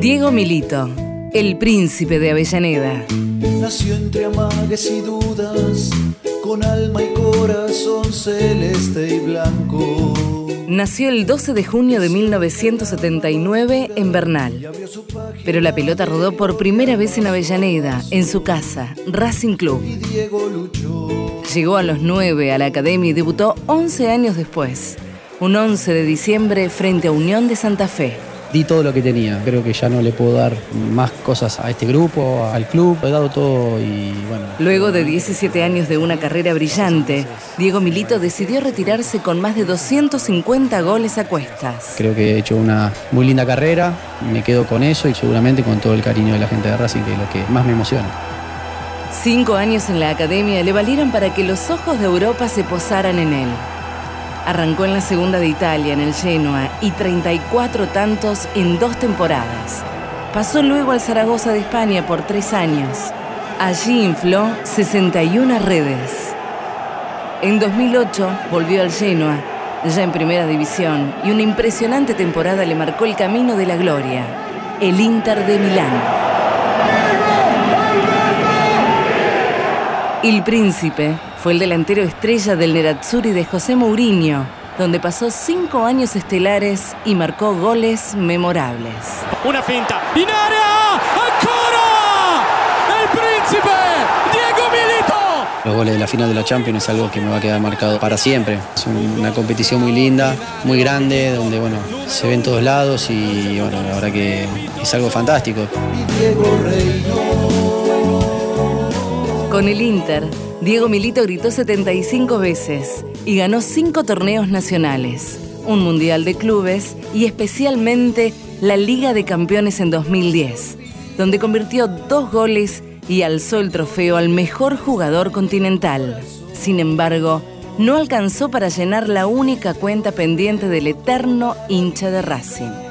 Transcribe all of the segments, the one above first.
Diego Milito, el príncipe de Avellaneda. Nació entre amagues y dudas, con alma y corazón celeste y blanco. Nació el 12 de junio de 1979 en Bernal. Pero la pelota rodó por primera vez en Avellaneda, en su casa, Racing Club. Llegó a los 9 a la academia y debutó 11 años después, un 11 de diciembre frente a Unión de Santa Fe di todo lo que tenía. Creo que ya no le puedo dar más cosas a este grupo, al club. He dado todo y bueno. Luego de 17 años de una carrera brillante, Diego Milito decidió retirarse con más de 250 goles a cuestas. Creo que he hecho una muy linda carrera, me quedo con eso y seguramente con todo el cariño de la gente de Racing, que es lo que más me emociona. Cinco años en la academia le valieron para que los ojos de Europa se posaran en él. Arrancó en la segunda de Italia, en el Genoa, y 34 tantos en dos temporadas. Pasó luego al Zaragoza de España por tres años. Allí infló 61 redes. En 2008 volvió al Genoa, ya en primera división, y una impresionante temporada le marcó el camino de la gloria, el Inter de Milán. El Príncipe fue el delantero estrella del Nerazzurri de José Mourinho, donde pasó cinco años estelares y marcó goles memorables. Una finta. ¡In ¡Ancora! ¡El príncipe! ¡Diego Milito! Los goles de la final de la Champions es algo que me va a quedar marcado para siempre. Es una competición muy linda, muy grande, donde bueno, se ven todos lados y bueno, la verdad que es algo fantástico. Con el Inter, Diego Milito gritó 75 veces y ganó 5 torneos nacionales, un Mundial de Clubes y especialmente la Liga de Campeones en 2010, donde convirtió dos goles y alzó el trofeo al mejor jugador continental. Sin embargo, no alcanzó para llenar la única cuenta pendiente del eterno hincha de Racing.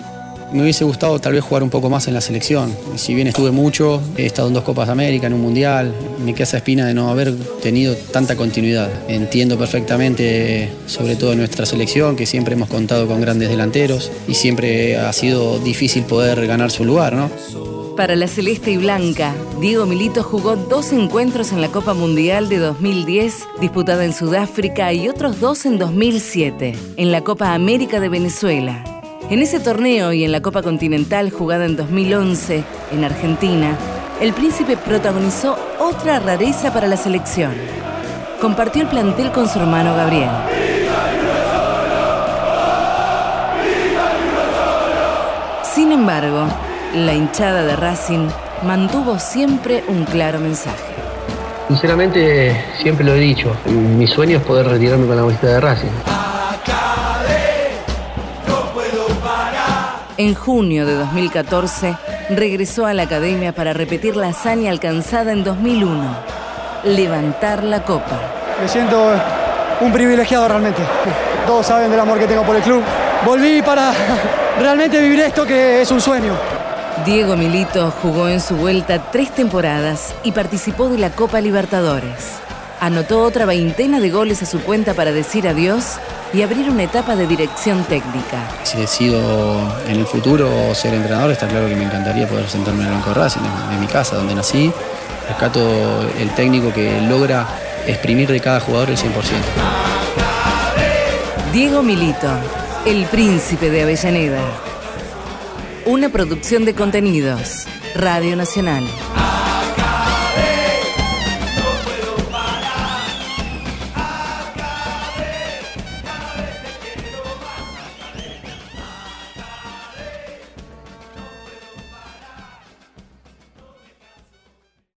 Me hubiese gustado tal vez jugar un poco más en la selección. Si bien estuve mucho, he estado en dos Copas América, en un Mundial, me queda esa espina de no haber tenido tanta continuidad. Entiendo perfectamente, sobre todo en nuestra selección, que siempre hemos contado con grandes delanteros y siempre ha sido difícil poder ganar su lugar, ¿no? Para la Celeste y Blanca, Diego Milito jugó dos encuentros en la Copa Mundial de 2010, disputada en Sudáfrica, y otros dos en 2007, en la Copa América de Venezuela. En ese torneo y en la Copa Continental jugada en 2011 en Argentina, el príncipe protagonizó otra rareza para la selección. Compartió el plantel con su hermano Gabriel. Sin embargo, la hinchada de Racing mantuvo siempre un claro mensaje. Sinceramente, siempre lo he dicho, mi sueño es poder retirarme con la camiseta de Racing. En junio de 2014 regresó a la academia para repetir la hazaña alcanzada en 2001, levantar la copa. Me siento un privilegiado realmente. Todos saben del amor que tengo por el club. Volví para realmente vivir esto que es un sueño. Diego Milito jugó en su vuelta tres temporadas y participó de la Copa Libertadores. Anotó otra veintena de goles a su cuenta para decir adiós y abrir una etapa de dirección técnica. Si decido en el futuro ser entrenador, está claro que me encantaría poder sentarme en el banco de Racing, en, mi casa, donde nací. Rescato el técnico que logra exprimir de cada jugador el 100%. Diego Milito, el príncipe de Avellaneda. Una producción de contenidos. Radio Nacional.